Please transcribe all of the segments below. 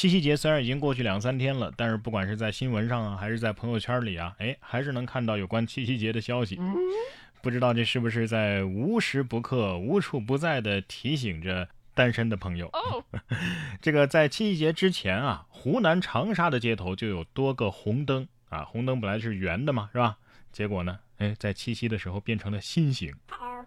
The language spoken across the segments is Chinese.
七夕节虽然已经过去两三天了，但是不管是在新闻上啊，还是在朋友圈里啊，哎，还是能看到有关七夕节的消息。不知道这是不是在无时不刻、无处不在的提醒着单身的朋友？这个在七夕节之前啊，湖南长沙的街头就有多个红灯啊，红灯本来是圆的嘛，是吧？结果呢，哎，在七夕的时候变成了心形。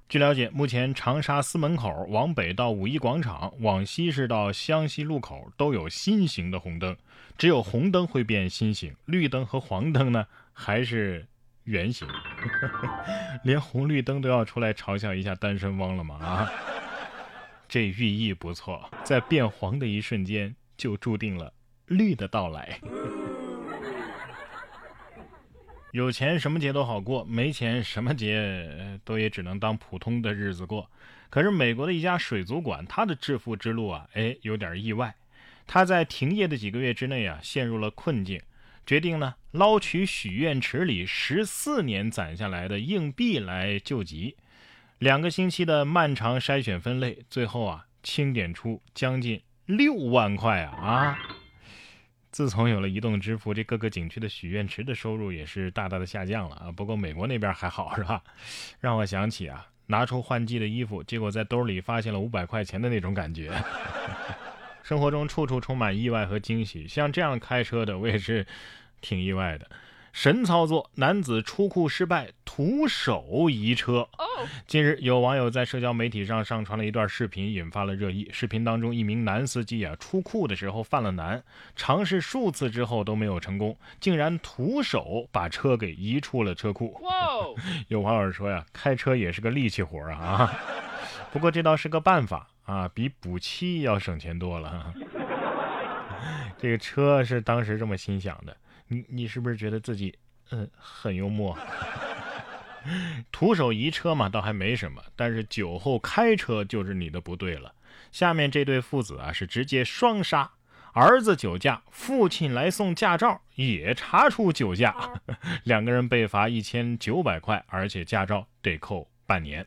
据了解，目前长沙司门口往北到五一广场，往西是到湘西路口，都有心形的红灯。只有红灯会变心形，绿灯和黄灯呢还是圆形。连红绿灯都要出来嘲笑一下单身汪了吗？啊，这寓意不错，在变黄的一瞬间，就注定了绿的到来。有钱什么节都好过，没钱什么节都也只能当普通的日子过。可是美国的一家水族馆，它的致富之路啊，哎，有点意外。他在停业的几个月之内啊，陷入了困境，决定呢捞取许愿池里十四年攒下来的硬币来救急。两个星期的漫长筛选分类，最后啊，清点出将近六万块啊啊！自从有了移动支付，这各个景区的许愿池的收入也是大大的下降了啊。不过美国那边还好是吧？让我想起啊，拿出换季的衣服，结果在兜里发现了五百块钱的那种感觉。生活中处处充满意外和惊喜，像这样开车的我也是挺意外的。神操作，男子出库失败，徒手移车。近日，有网友在社交媒体上上传了一段视频，引发了热议。视频当中，一名男司机啊出库的时候犯了难，尝试数次之后都没有成功，竟然徒手把车给移出了车库。有网友说呀，开车也是个力气活啊。不过这倒是个办法啊，比补漆要省钱多了。这个车是当时这么心想的。你你是不是觉得自己嗯很幽默？徒手移车嘛，倒还没什么，但是酒后开车就是你的不对了。下面这对父子啊是直接双杀，儿子酒驾，父亲来送驾照也查出酒驾，两个人被罚一千九百块，而且驾照得扣半年。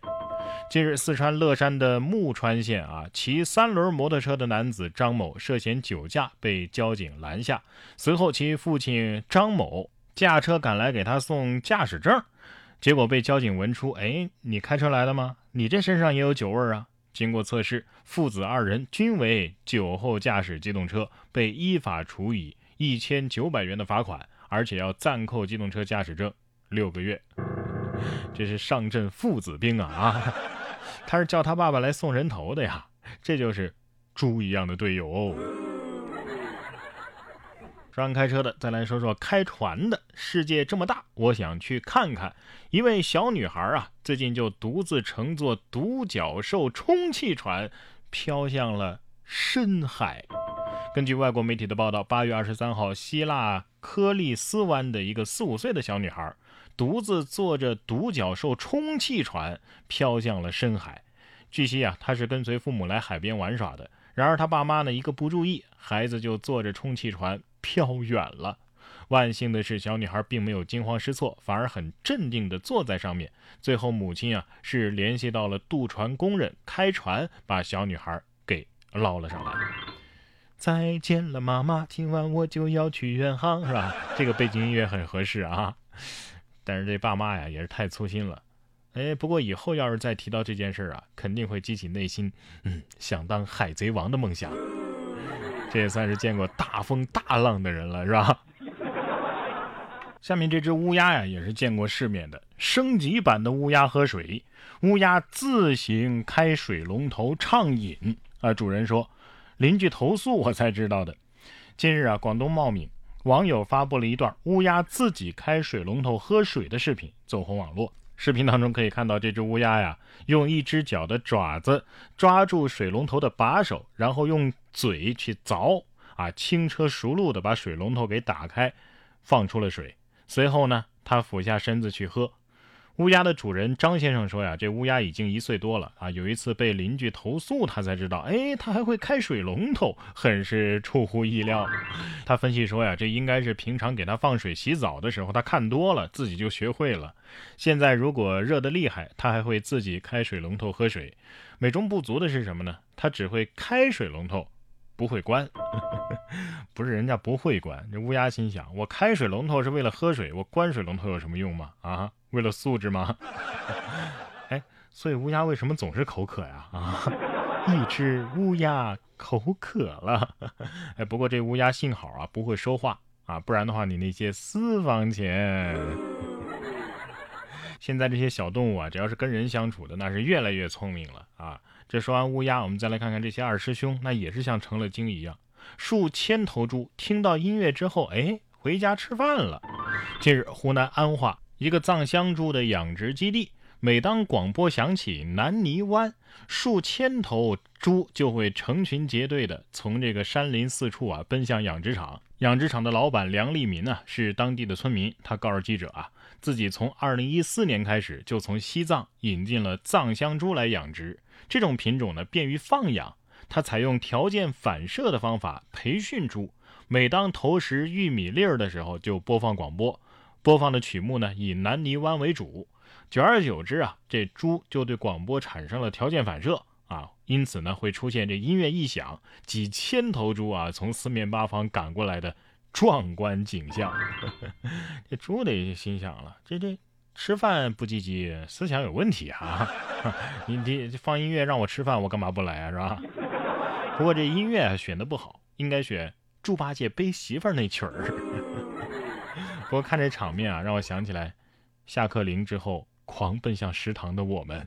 近日，四川乐山的木川县啊，骑三轮摩托车的男子张某涉嫌酒驾，被交警拦下。随后，其父亲张某驾车赶来给他送驾驶证，结果被交警闻出：“哎，你开车来的吗？你这身上也有酒味啊！”经过测试，父子二人均为酒后驾驶机动车，被依法处以一千九百元的罚款，而且要暂扣机动车驾驶证六个月。这是上阵父子兵啊啊！他是叫他爸爸来送人头的呀，这就是猪一样的队友哦。说完开车的，再来说说开船的。世界这么大，我想去看看。一位小女孩啊，最近就独自乘坐独角兽充气船，飘向了深海。根据外国媒体的报道，八月二十三号，希腊科利斯湾的一个四五岁的小女孩。独自坐着独角兽充气船飘向了深海。据悉啊，他是跟随父母来海边玩耍的。然而他爸妈呢，一个不注意，孩子就坐着充气船飘远了。万幸的是，小女孩并没有惊慌失措，反而很镇定地坐在上面。最后，母亲啊是联系到了渡船工人，开船把小女孩给捞了上来。再见了，妈妈，今晚我就要去远航，是吧？这个背景音乐很合适啊。但是这爸妈呀也是太粗心了，哎，不过以后要是再提到这件事儿啊，肯定会激起内心嗯想当海贼王的梦想。这也算是见过大风大浪的人了，是吧？下面这只乌鸦呀也是见过世面的，升级版的乌鸦喝水，乌鸦自行开水龙头畅饮啊。主人说，邻居投诉我才知道的。近日啊，广东茂名。网友发布了一段乌鸦自己开水龙头喝水的视频，走红网络。视频当中可以看到，这只乌鸦呀，用一只脚的爪子抓住水龙头的把手，然后用嘴去凿，啊，轻车熟路的把水龙头给打开，放出了水。随后呢，它俯下身子去喝。乌鸦的主人张先生说呀，这乌鸦已经一岁多了啊。有一次被邻居投诉，他才知道，哎，它还会开水龙头，很是出乎意料。他分析说呀，这应该是平常给它放水洗澡的时候，它看多了，自己就学会了。现在如果热得厉害，它还会自己开水龙头喝水。美中不足的是什么呢？它只会开水龙头，不会关。不是人家不会关，这乌鸦心想：我开水龙头是为了喝水，我关水龙头有什么用吗？啊，为了素质吗？哎，所以乌鸦为什么总是口渴呀？啊，一只乌鸦口渴了。哎，不过这乌鸦幸好啊，不会说话啊，不然的话，你那些私房钱。现在这些小动物啊，只要是跟人相处的，那是越来越聪明了啊。这说完乌鸦，我们再来看看这些二师兄，那也是像成了精一样。数千头猪听到音乐之后，哎，回家吃饭了。近日，湖南安化一个藏香猪的养殖基地，每当广播响起“南泥湾”，数千头猪就会成群结队的从这个山林四处啊奔向养殖场。养殖场的老板梁立民呢是当地的村民，他告诉记者啊，自己从2014年开始就从西藏引进了藏香猪来养殖，这种品种呢便于放养。他采用条件反射的方法培训猪，每当投食玉米粒儿的时候，就播放广播，播放的曲目呢以南泥湾为主。久而久之啊，这猪就对广播产生了条件反射啊，因此呢会出现这音乐一响，几千头猪啊从四面八方赶过来的壮观景象。这猪得心想了，这这吃饭不积极，思想有问题啊！你你放音乐让我吃饭，我干嘛不来啊？是吧？不过这音乐选的不好，应该选猪八戒背媳妇儿那曲儿。不过看这场面啊，让我想起来下课铃之后狂奔向食堂的我们。